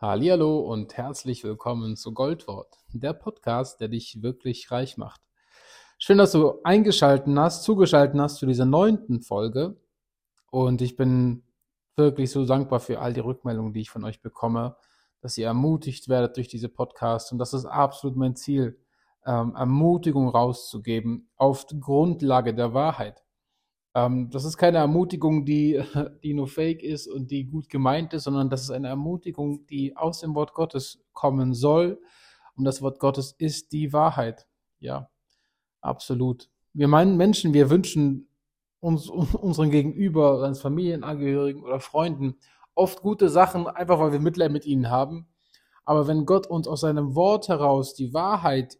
Hallihallo und herzlich willkommen zu Goldwort, der Podcast, der dich wirklich reich macht. Schön, dass du eingeschalten hast, zugeschalten hast zu dieser neunten Folge. Und ich bin wirklich so dankbar für all die Rückmeldungen, die ich von euch bekomme, dass ihr ermutigt werdet durch diese Podcasts. Und das ist absolut mein Ziel, ähm, Ermutigung rauszugeben auf Grundlage der Wahrheit. Ähm, das ist keine Ermutigung, die, die nur fake ist und die gut gemeint ist, sondern das ist eine Ermutigung, die aus dem Wort Gottes kommen soll. Und das Wort Gottes ist die Wahrheit. Ja, absolut. Wir meinen Menschen, wir wünschen uns, unseren Gegenüber, als Familienangehörigen oder Freunden oft gute Sachen, einfach weil wir Mitleid mit ihnen haben. Aber wenn Gott uns aus seinem Wort heraus die Wahrheit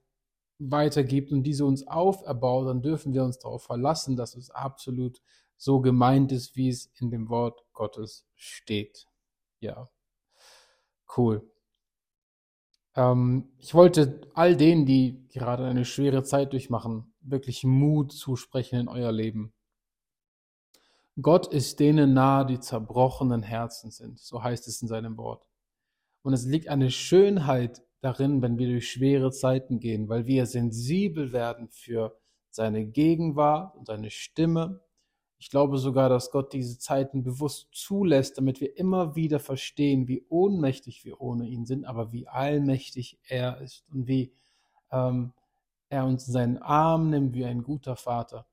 weitergibt und diese uns auferbaut, dann dürfen wir uns darauf verlassen, dass es absolut so gemeint ist, wie es in dem Wort Gottes steht. Ja, cool. Ähm, ich wollte all denen, die gerade eine schwere Zeit durchmachen, wirklich Mut zusprechen in euer Leben. Gott ist denen nahe, die zerbrochenen Herzen sind, so heißt es in seinem Wort. Und es liegt eine Schönheit darin, wenn wir durch schwere Zeiten gehen, weil wir sensibel werden für seine Gegenwart und seine Stimme. Ich glaube sogar, dass Gott diese Zeiten bewusst zulässt, damit wir immer wieder verstehen, wie ohnmächtig wir ohne ihn sind, aber wie allmächtig er ist und wie ähm, er uns in seinen Arm nimmt wie ein guter Vater.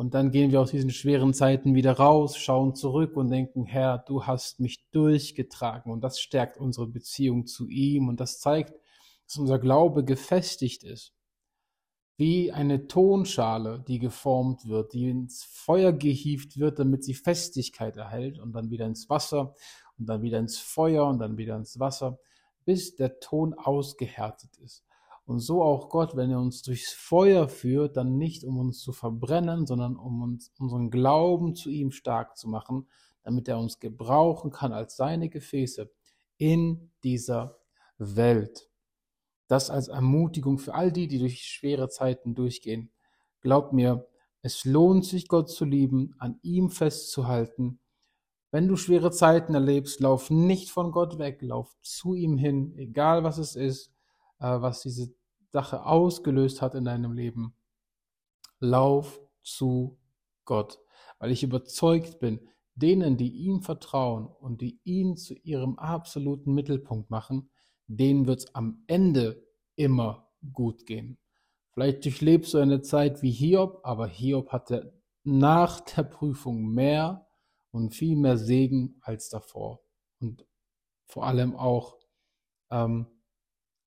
Und dann gehen wir aus diesen schweren Zeiten wieder raus, schauen zurück und denken, Herr, du hast mich durchgetragen. Und das stärkt unsere Beziehung zu ihm und das zeigt, dass unser Glaube gefestigt ist. Wie eine Tonschale, die geformt wird, die ins Feuer gehievt wird, damit sie Festigkeit erhält und dann wieder ins Wasser und dann wieder ins Feuer und dann wieder ins Wasser, bis der Ton ausgehärtet ist. Und so auch Gott, wenn er uns durchs Feuer führt, dann nicht um uns zu verbrennen, sondern um uns unseren Glauben zu ihm stark zu machen, damit er uns gebrauchen kann als seine Gefäße in dieser Welt. Das als Ermutigung für all die, die durch schwere Zeiten durchgehen. Glaubt mir, es lohnt sich, Gott zu lieben, an ihm festzuhalten. Wenn du schwere Zeiten erlebst, lauf nicht von Gott weg, lauf zu ihm hin, egal was es ist, äh, was diese Sache ausgelöst hat in deinem Leben. Lauf zu Gott, weil ich überzeugt bin, denen, die ihm vertrauen und die ihn zu ihrem absoluten Mittelpunkt machen, denen wird es am Ende immer gut gehen. Vielleicht durchlebst du eine Zeit wie Hiob, aber Hiob hatte nach der Prüfung mehr und viel mehr Segen als davor. Und vor allem auch ähm,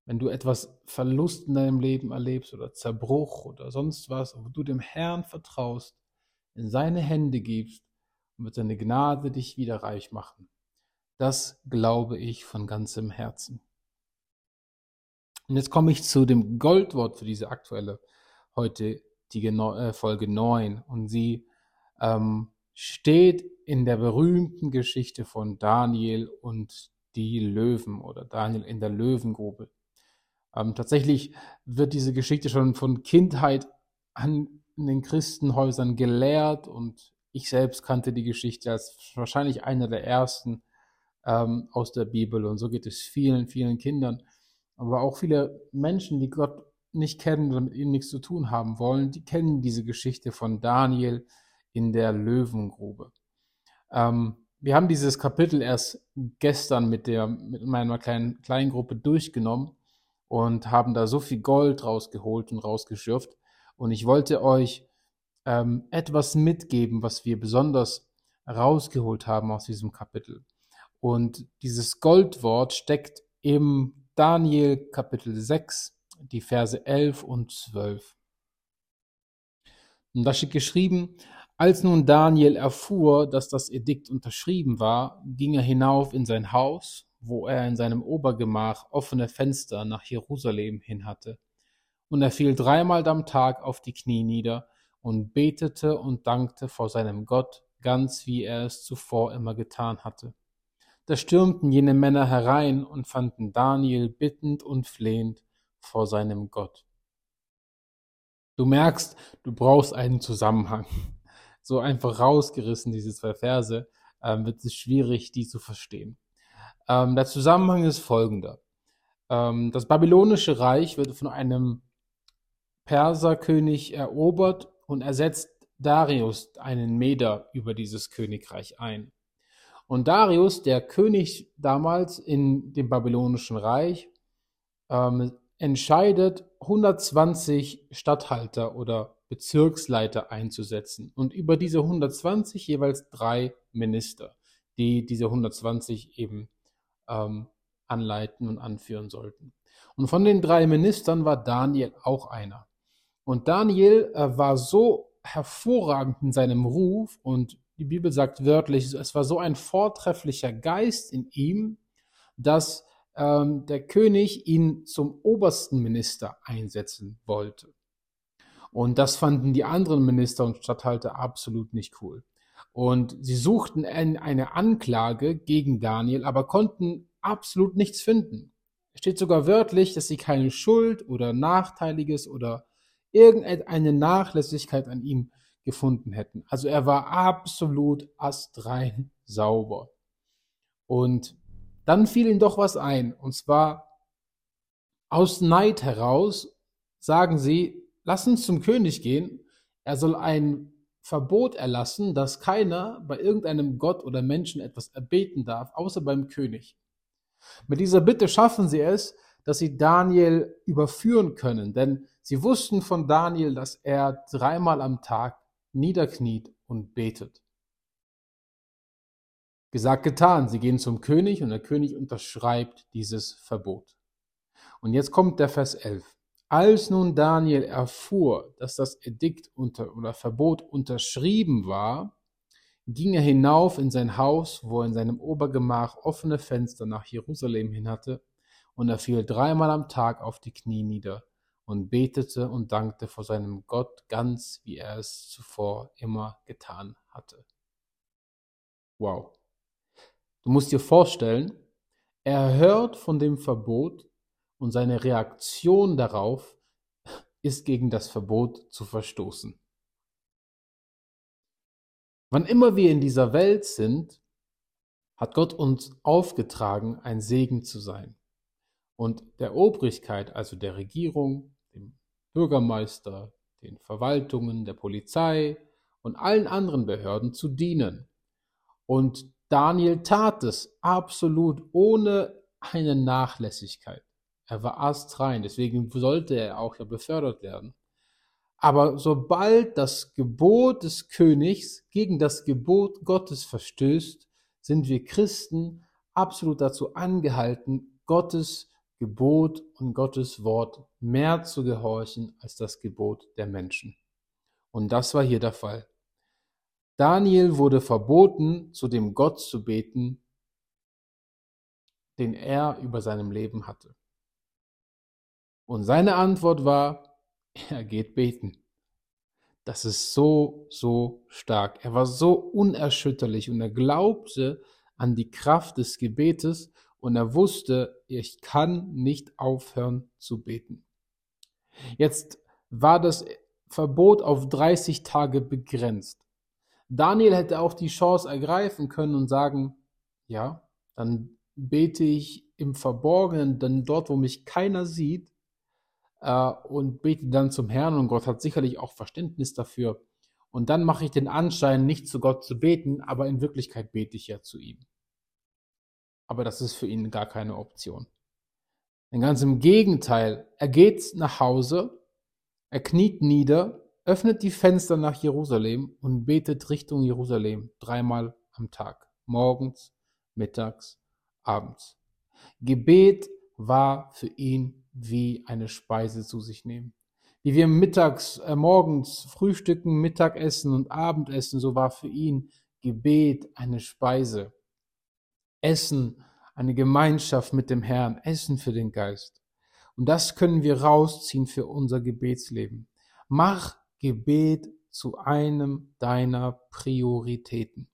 wenn du etwas Verlust in deinem Leben erlebst oder Zerbruch oder sonst was, wo du dem Herrn vertraust, in seine Hände gibst und wird seine Gnade dich wieder reich machen. Das glaube ich von ganzem Herzen. Und jetzt komme ich zu dem Goldwort für diese aktuelle heute die äh, Folge 9 und sie ähm, steht in der berühmten Geschichte von Daniel und die Löwen oder Daniel in der Löwengrube. Ähm, tatsächlich wird diese Geschichte schon von Kindheit an in den Christenhäusern gelehrt und ich selbst kannte die Geschichte als wahrscheinlich einer der ersten ähm, aus der Bibel und so geht es vielen, vielen Kindern. Aber auch viele Menschen, die Gott nicht kennen oder mit ihm nichts zu tun haben wollen, die kennen diese Geschichte von Daniel in der Löwengrube. Ähm, wir haben dieses Kapitel erst gestern mit der mit meiner kleinen, kleinen Gruppe durchgenommen und haben da so viel Gold rausgeholt und rausgeschürft. Und ich wollte euch ähm, etwas mitgeben, was wir besonders rausgeholt haben aus diesem Kapitel. Und dieses Goldwort steckt im Daniel Kapitel 6, die Verse 11 und 12. Und da steht geschrieben, als nun Daniel erfuhr, dass das Edikt unterschrieben war, ging er hinauf in sein Haus wo er in seinem Obergemach offene Fenster nach Jerusalem hin hatte. Und er fiel dreimal am Tag auf die Knie nieder und betete und dankte vor seinem Gott, ganz wie er es zuvor immer getan hatte. Da stürmten jene Männer herein und fanden Daniel bittend und flehend vor seinem Gott. Du merkst, du brauchst einen Zusammenhang. So einfach rausgerissen, diese zwei Verse, äh, wird es schwierig, die zu verstehen. Ähm, der Zusammenhang ist folgender. Ähm, das babylonische Reich wird von einem Perserkönig erobert und ersetzt Darius, einen Meder, über dieses Königreich ein. Und Darius, der König damals in dem babylonischen Reich, ähm, entscheidet, 120 Statthalter oder Bezirksleiter einzusetzen und über diese 120 jeweils drei Minister, die diese 120 eben ähm, anleiten und anführen sollten. Und von den drei Ministern war Daniel auch einer. Und Daniel äh, war so hervorragend in seinem Ruf und die Bibel sagt wörtlich, es war so ein vortrefflicher Geist in ihm, dass ähm, der König ihn zum obersten Minister einsetzen wollte. Und das fanden die anderen Minister und Statthalter absolut nicht cool. Und sie suchten eine Anklage gegen Daniel, aber konnten absolut nichts finden. Es steht sogar wörtlich, dass sie keine Schuld oder Nachteiliges oder irgendeine Nachlässigkeit an ihm gefunden hätten. Also er war absolut astrein sauber. Und dann fiel ihm doch was ein. Und zwar aus Neid heraus sagen sie, lass uns zum König gehen. Er soll ein Verbot erlassen, dass keiner bei irgendeinem Gott oder Menschen etwas erbeten darf, außer beim König. Mit dieser Bitte schaffen sie es, dass sie Daniel überführen können, denn sie wussten von Daniel, dass er dreimal am Tag niederkniet und betet. Gesagt, getan. Sie gehen zum König und der König unterschreibt dieses Verbot. Und jetzt kommt der Vers 11. Als nun Daniel erfuhr, dass das Edikt unter, oder Verbot unterschrieben war, ging er hinauf in sein Haus, wo er in seinem Obergemach offene Fenster nach Jerusalem hin hatte, und er fiel dreimal am Tag auf die Knie nieder und betete und dankte vor seinem Gott ganz, wie er es zuvor immer getan hatte. Wow. Du musst dir vorstellen, er hört von dem Verbot und seine Reaktion darauf ist gegen das Verbot zu verstoßen. Wann immer wir in dieser Welt sind, hat Gott uns aufgetragen, ein Segen zu sein. Und der Obrigkeit, also der Regierung, dem Bürgermeister, den Verwaltungen, der Polizei und allen anderen Behörden zu dienen. Und Daniel tat es absolut ohne eine Nachlässigkeit. Er war astrein, deswegen sollte er auch ja befördert werden. Aber sobald das Gebot des Königs gegen das Gebot Gottes verstößt, sind wir Christen absolut dazu angehalten, Gottes Gebot und Gottes Wort mehr zu gehorchen als das Gebot der Menschen. Und das war hier der Fall. Daniel wurde verboten, zu dem Gott zu beten, den er über seinem Leben hatte. Und seine Antwort war, er geht beten. Das ist so, so stark. Er war so unerschütterlich und er glaubte an die Kraft des Gebetes und er wusste, ich kann nicht aufhören zu beten. Jetzt war das Verbot auf 30 Tage begrenzt. Daniel hätte auch die Chance ergreifen können und sagen, ja, dann bete ich im Verborgenen, dann dort, wo mich keiner sieht, äh, und bete dann zum Herrn und Gott hat sicherlich auch Verständnis dafür. Und dann mache ich den Anschein, nicht zu Gott zu beten, aber in Wirklichkeit bete ich ja zu ihm. Aber das ist für ihn gar keine Option. Denn ganz im Gegenteil, er geht nach Hause, er kniet nieder, öffnet die Fenster nach Jerusalem und betet Richtung Jerusalem dreimal am Tag, morgens, mittags, abends. Gebet war für ihn wie eine Speise zu sich nehmen. Wie wir mittags, äh, morgens frühstücken, Mittagessen und Abendessen, so war für ihn Gebet eine Speise. Essen, eine Gemeinschaft mit dem Herrn, Essen für den Geist. Und das können wir rausziehen für unser Gebetsleben. Mach Gebet zu einem deiner Prioritäten.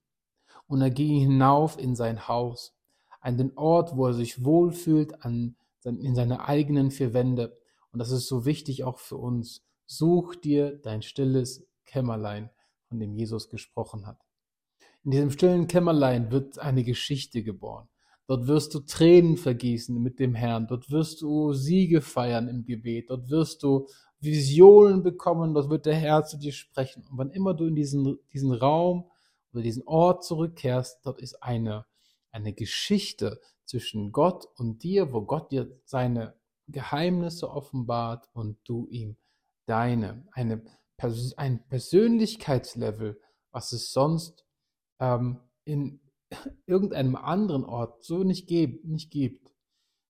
Und er ging hinauf in sein Haus, an den Ort, wo er sich wohlfühlt, an in seine eigenen vier Wände. Und das ist so wichtig auch für uns. Such dir dein stilles Kämmerlein, von dem Jesus gesprochen hat. In diesem stillen Kämmerlein wird eine Geschichte geboren. Dort wirst du Tränen vergießen mit dem Herrn. Dort wirst du Siege feiern im Gebet. Dort wirst du Visionen bekommen. Dort wird der Herr zu dir sprechen. Und wann immer du in diesen, diesen Raum oder diesen Ort zurückkehrst, dort ist eine, eine Geschichte zwischen Gott und dir, wo Gott dir seine Geheimnisse offenbart und du ihm deine, eine, ein Persönlichkeitslevel, was es sonst ähm, in irgendeinem anderen Ort so nicht, nicht gibt.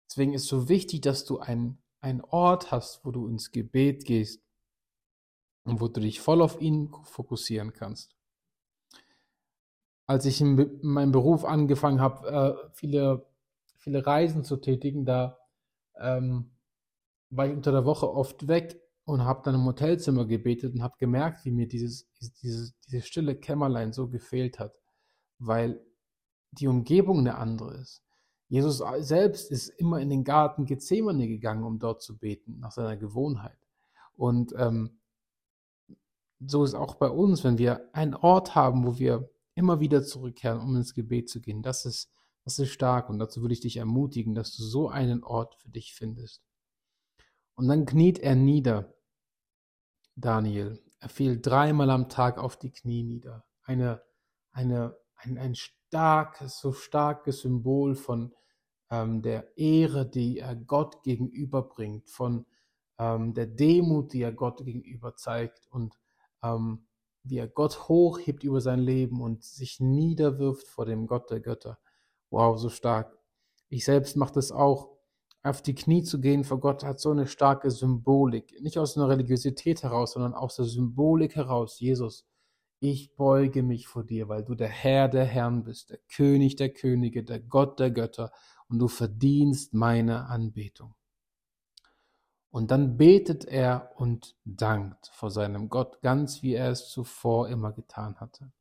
Deswegen ist so wichtig, dass du einen, einen Ort hast, wo du ins Gebet gehst und wo du dich voll auf ihn fokussieren kannst. Als ich in meinem Beruf angefangen habe, äh, viele, viele Reisen zu tätigen, da ähm, war ich unter der Woche oft weg und habe dann im Hotelzimmer gebetet und habe gemerkt, wie mir dieses, dieses, diese stille Kämmerlein so gefehlt hat, weil die Umgebung eine andere ist. Jesus selbst ist immer in den Garten Gethsemane gegangen, um dort zu beten, nach seiner Gewohnheit. Und ähm, so ist auch bei uns, wenn wir einen Ort haben, wo wir immer wieder zurückkehren, um ins Gebet zu gehen. Das ist, das ist stark und dazu würde ich dich ermutigen, dass du so einen Ort für dich findest. Und dann kniet er nieder, Daniel. Er fiel dreimal am Tag auf die Knie nieder. Eine, eine, ein, ein starkes, so starkes Symbol von ähm, der Ehre, die er Gott gegenüberbringt, von ähm, der Demut, die er Gott gegenüber zeigt und ähm, wie er Gott hochhebt über sein Leben und sich niederwirft vor dem Gott der Götter. Wow, so stark. Ich selbst mache das auch auf die Knie zu gehen vor Gott hat so eine starke Symbolik. Nicht aus einer Religiosität heraus, sondern aus der Symbolik heraus. Jesus, ich beuge mich vor dir, weil du der Herr der Herren bist, der König der Könige, der Gott der Götter und du verdienst meine Anbetung. Und dann betet er und dankt vor seinem Gott, ganz wie er es zuvor immer getan hatte.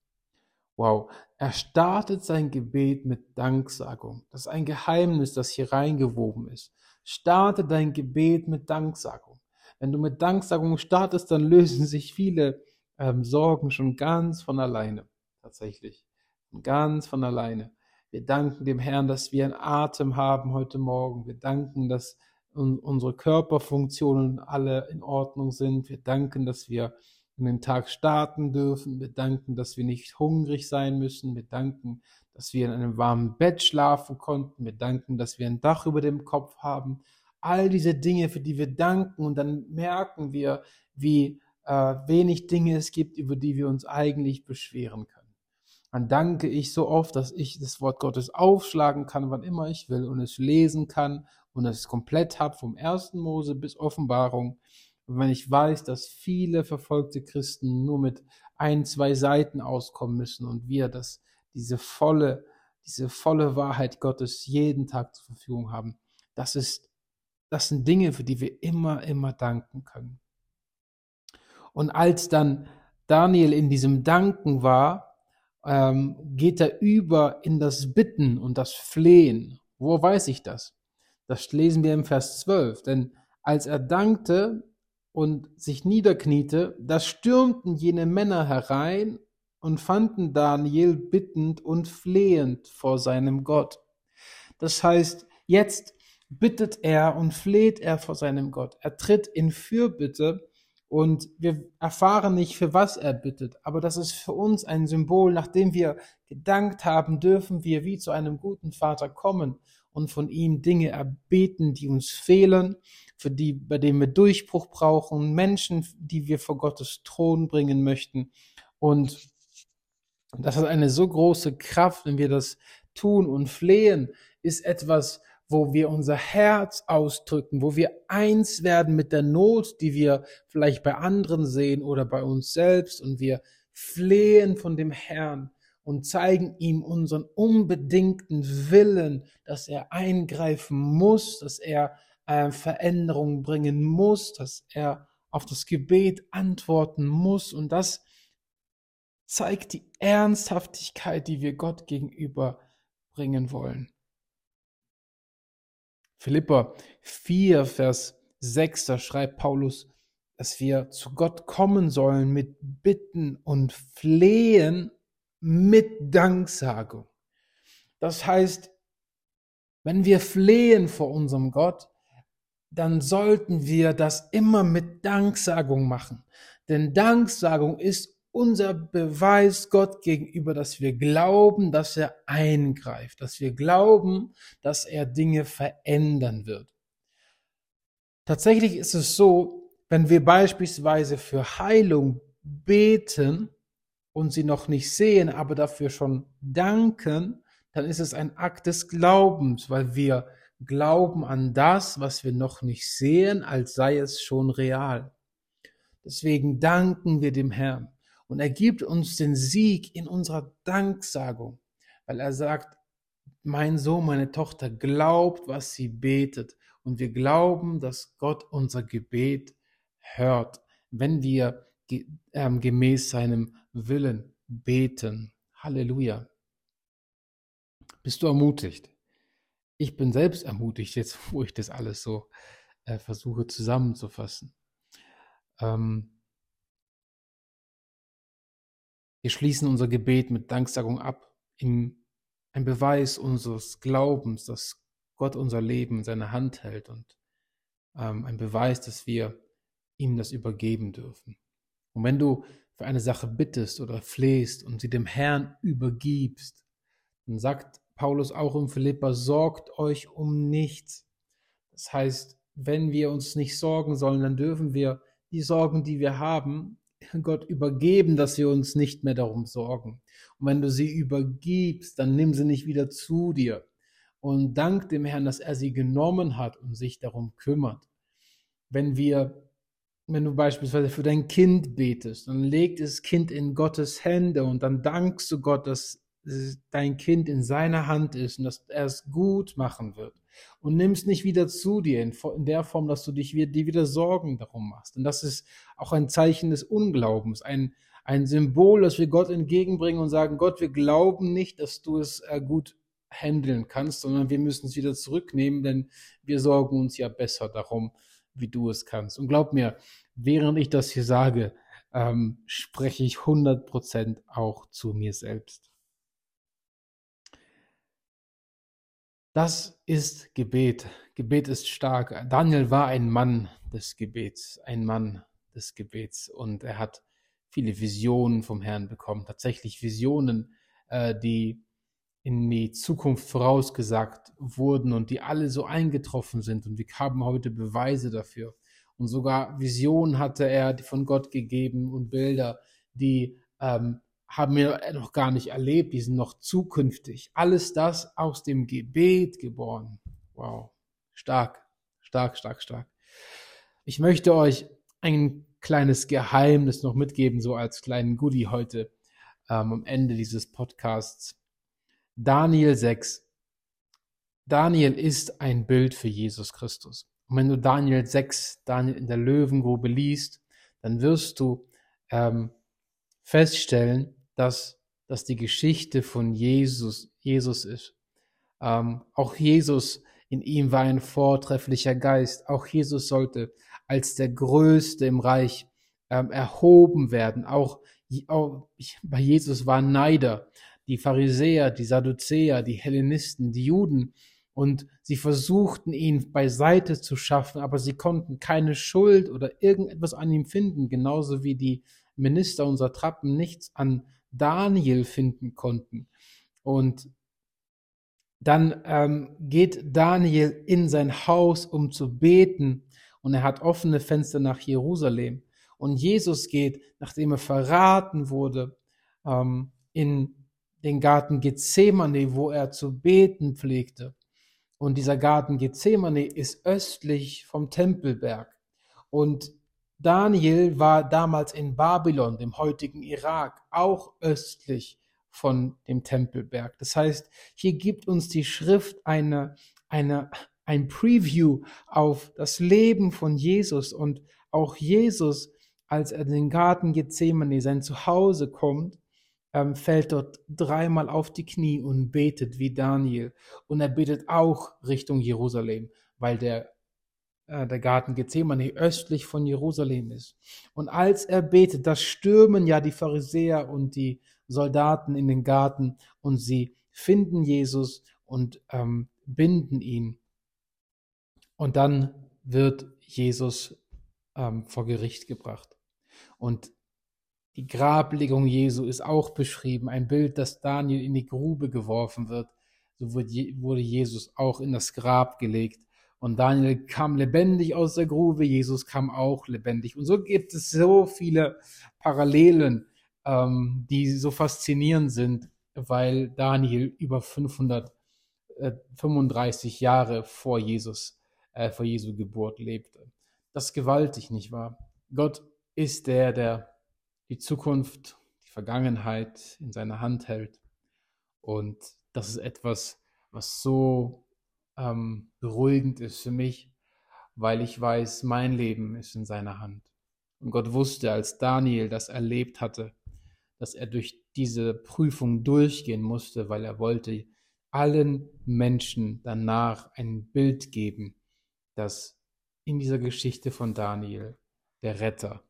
Wow, er startet sein Gebet mit Danksagung. Das ist ein Geheimnis, das hier reingewoben ist. Starte dein Gebet mit Danksagung. Wenn du mit Danksagung startest, dann lösen sich viele ähm, Sorgen schon ganz von alleine. Tatsächlich. Ganz von alleine. Wir danken dem Herrn, dass wir einen Atem haben heute Morgen. Wir danken, dass unsere Körperfunktionen alle in Ordnung sind. Wir danken, dass wir in den Tag starten dürfen. Wir danken, dass wir nicht hungrig sein müssen. Wir danken, dass wir in einem warmen Bett schlafen konnten. Wir danken, dass wir ein Dach über dem Kopf haben. All diese Dinge, für die wir danken und dann merken wir, wie äh, wenig Dinge es gibt, über die wir uns eigentlich beschweren können. Dann danke ich so oft, dass ich das Wort Gottes aufschlagen kann, wann immer ich will und es lesen kann und es komplett habe, vom ersten Mose bis Offenbarung. Und wenn ich weiß, dass viele verfolgte Christen nur mit ein, zwei Seiten auskommen müssen und wir das, diese volle, diese volle Wahrheit Gottes jeden Tag zur Verfügung haben, das ist, das sind Dinge, für die wir immer, immer danken können. Und als dann Daniel in diesem Danken war, ähm, geht er über in das Bitten und das Flehen. Wo weiß ich das? Das lesen wir im Vers 12. Denn als er dankte, und sich niederkniete, da stürmten jene Männer herein und fanden Daniel bittend und flehend vor seinem Gott. Das heißt, jetzt bittet er und fleht er vor seinem Gott. Er tritt in Fürbitte und wir erfahren nicht, für was er bittet, aber das ist für uns ein Symbol, nachdem wir gedankt haben, dürfen wir wie zu einem guten Vater kommen und von ihm Dinge erbeten, die uns fehlen, für die, bei denen wir Durchbruch brauchen, Menschen, die wir vor Gottes Thron bringen möchten. Und das hat eine so große Kraft, wenn wir das tun und flehen, ist etwas, wo wir unser Herz ausdrücken, wo wir eins werden mit der Not, die wir vielleicht bei anderen sehen oder bei uns selbst und wir flehen von dem Herrn und zeigen ihm unseren unbedingten Willen, dass er eingreifen muss, dass er äh, Veränderungen bringen muss, dass er auf das Gebet antworten muss. Und das zeigt die Ernsthaftigkeit, die wir Gott gegenüber bringen wollen. Philippa 4, Vers 6, da schreibt Paulus, dass wir zu Gott kommen sollen mit Bitten und Flehen mit Danksagung. Das heißt, Wenn wir flehen vor unserem Gott, dann sollten wir das immer mit Danksagung machen. Denn Danksagung ist unser Beweis Gott gegenüber, dass wir glauben, dass er eingreift, dass wir glauben, dass er Dinge verändern wird. Tatsächlich ist es so, wenn wir beispielsweise für Heilung beten und sie noch nicht sehen, aber dafür schon danken, dann ist es ein Akt des Glaubens, weil wir glauben an das, was wir noch nicht sehen, als sei es schon real. Deswegen danken wir dem Herrn. Und er gibt uns den Sieg in unserer Danksagung, weil er sagt, mein Sohn, meine Tochter glaubt, was sie betet. Und wir glauben, dass Gott unser Gebet hört, wenn wir gemäß seinem Willen beten. Halleluja. Bist du ermutigt? Ich bin selbst ermutigt, jetzt wo ich das alles so äh, versuche zusammenzufassen. Ähm, wir schließen unser Gebet mit Danksagung ab, in ein Beweis unseres Glaubens, dass Gott unser Leben in seiner Hand hält und ähm, ein Beweis, dass wir ihm das übergeben dürfen. Und wenn du für eine Sache bittest oder flehst und sie dem Herrn übergibst, dann sagt Paulus auch im Philippa, sorgt euch um nichts. Das heißt, wenn wir uns nicht sorgen sollen, dann dürfen wir die Sorgen, die wir haben, Gott übergeben, dass wir uns nicht mehr darum sorgen. Und wenn du sie übergibst, dann nimm sie nicht wieder zu dir. Und dank dem Herrn, dass er sie genommen hat und sich darum kümmert. Wenn wir wenn du beispielsweise für dein Kind betest, dann legt das Kind in Gottes Hände und dann dankst du Gott, dass dein Kind in seiner Hand ist und dass er es gut machen wird. Und nimmst nicht wieder zu dir in, der Form, dass du dich dir wieder Sorgen darum machst. Und das ist auch ein Zeichen des Unglaubens, ein, ein Symbol, das wir Gott entgegenbringen und sagen, Gott, wir glauben nicht, dass du es äh, gut handeln kannst, sondern wir müssen es wieder zurücknehmen, denn wir sorgen uns ja besser darum, wie du es kannst. Und glaub mir, während ich das hier sage, ähm, spreche ich 100% auch zu mir selbst. Das ist Gebet. Gebet ist stark. Daniel war ein Mann des Gebets, ein Mann des Gebets und er hat viele Visionen vom Herrn bekommen, tatsächlich Visionen, äh, die in die Zukunft vorausgesagt wurden und die alle so eingetroffen sind. Und wir haben heute Beweise dafür. Und sogar Visionen hatte er von Gott gegeben und Bilder, die ähm, haben wir noch gar nicht erlebt, die sind noch zukünftig. Alles das aus dem Gebet geboren. Wow, stark, stark, stark, stark. Ich möchte euch ein kleines Geheimnis noch mitgeben, so als kleinen Goodie heute ähm, am Ende dieses Podcasts. Daniel 6. Daniel ist ein Bild für Jesus Christus. Und wenn du Daniel 6, Daniel in der Löwengrube liest, dann wirst du ähm, feststellen, dass das die Geschichte von Jesus, Jesus ist. Ähm, auch Jesus, in ihm war ein vortrefflicher Geist. Auch Jesus sollte als der Größte im Reich ähm, erhoben werden. Auch, auch bei Jesus waren Neider die Pharisäer, die Sadduzäer, die Hellenisten, die Juden, und sie versuchten ihn beiseite zu schaffen, aber sie konnten keine Schuld oder irgendetwas an ihm finden, genauso wie die Minister unserer Trappen nichts an Daniel finden konnten. Und dann ähm, geht Daniel in sein Haus, um zu beten, und er hat offene Fenster nach Jerusalem. Und Jesus geht, nachdem er verraten wurde, ähm, in den Garten Gethsemane, wo er zu beten pflegte. Und dieser Garten Gethsemane ist östlich vom Tempelberg. Und Daniel war damals in Babylon, dem heutigen Irak, auch östlich von dem Tempelberg. Das heißt, hier gibt uns die Schrift eine, eine, ein Preview auf das Leben von Jesus und auch Jesus, als er in den Garten Gethsemane, sein Zuhause kommt, ähm, fällt dort dreimal auf die Knie und betet wie Daniel. Und er betet auch Richtung Jerusalem, weil der, äh, der Garten Gethsemane östlich von Jerusalem ist. Und als er betet, da stürmen ja die Pharisäer und die Soldaten in den Garten und sie finden Jesus und ähm, binden ihn. Und dann wird Jesus ähm, vor Gericht gebracht. Und die Grablegung Jesu ist auch beschrieben, ein Bild, dass Daniel in die Grube geworfen wird. So wurde Jesus auch in das Grab gelegt. Und Daniel kam lebendig aus der Grube, Jesus kam auch lebendig. Und so gibt es so viele Parallelen, ähm, die so faszinierend sind, weil Daniel über 535 Jahre vor Jesus, äh, vor Jesu Geburt lebte. Das ist gewaltig, nicht wahr? Gott ist der, der die Zukunft, die Vergangenheit in seiner Hand hält. Und das ist etwas, was so ähm, beruhigend ist für mich, weil ich weiß, mein Leben ist in seiner Hand. Und Gott wusste, als Daniel das erlebt hatte, dass er durch diese Prüfung durchgehen musste, weil er wollte allen Menschen danach ein Bild geben, dass in dieser Geschichte von Daniel der Retter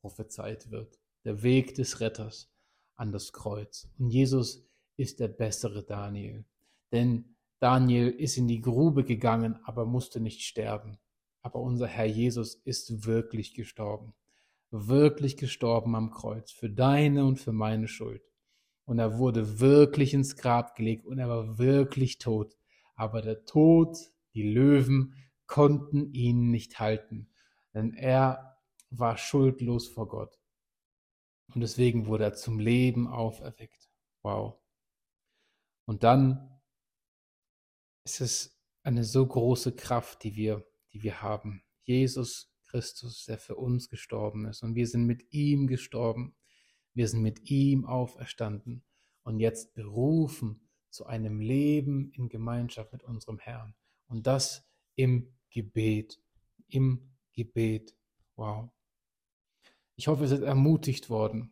prophezeit wird, der Weg des Retters an das Kreuz. Und Jesus ist der bessere Daniel, denn Daniel ist in die Grube gegangen, aber musste nicht sterben. Aber unser Herr Jesus ist wirklich gestorben. Wirklich gestorben am Kreuz für deine und für meine Schuld. Und er wurde wirklich ins Grab gelegt und er war wirklich tot. Aber der Tod, die Löwen konnten ihn nicht halten, denn er war schuldlos vor Gott. Und deswegen wurde er zum Leben auferweckt. Wow. Und dann es ist eine so große Kraft, die wir, die wir haben. Jesus Christus, der für uns gestorben ist. Und wir sind mit ihm gestorben. Wir sind mit ihm auferstanden und jetzt berufen zu einem Leben in Gemeinschaft mit unserem Herrn. Und das im Gebet. Im Gebet. Wow. Ich hoffe, ihr seid ermutigt worden,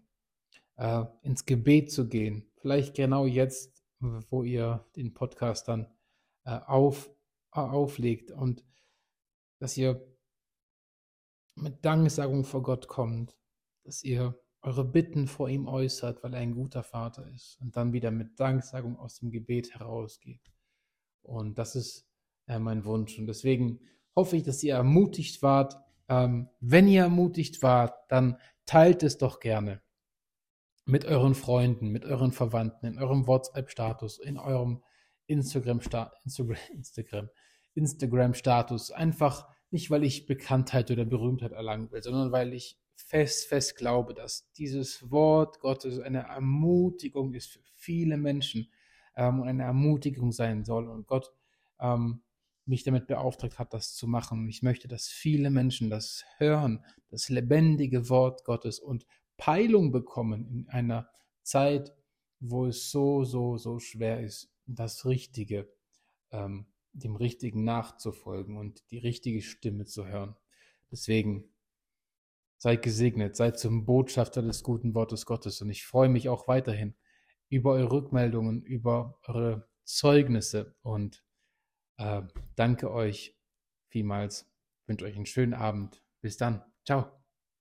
äh, ins Gebet zu gehen. Vielleicht genau jetzt, wo ihr den Podcast dann äh, auf, äh, auflegt und dass ihr mit Danksagung vor Gott kommt, dass ihr eure Bitten vor ihm äußert, weil er ein guter Vater ist und dann wieder mit Danksagung aus dem Gebet herausgeht. Und das ist mein Wunsch. Und deswegen hoffe ich, dass ihr ermutigt wart. Ähm, wenn ihr ermutigt wart, dann teilt es doch gerne mit euren Freunden, mit euren Verwandten, in eurem WhatsApp-Status, in eurem Instagram, Instagram, Instagram, Instagram Status. Einfach nicht, weil ich Bekanntheit oder Berühmtheit erlangen will, sondern weil ich fest, fest glaube, dass dieses Wort Gottes eine Ermutigung ist für viele Menschen ähm, und eine Ermutigung sein soll. Und Gott ähm, mich damit beauftragt hat, das zu machen. Ich möchte, dass viele Menschen das hören, das lebendige Wort Gottes und Peilung bekommen in einer Zeit, wo es so, so, so schwer ist, das Richtige, ähm, dem Richtigen nachzufolgen und die richtige Stimme zu hören. Deswegen seid gesegnet, seid zum Botschafter des guten Wortes Gottes und ich freue mich auch weiterhin über eure Rückmeldungen, über eure Zeugnisse und äh, danke euch vielmals. Wünsche euch einen schönen Abend. Bis dann. Ciao.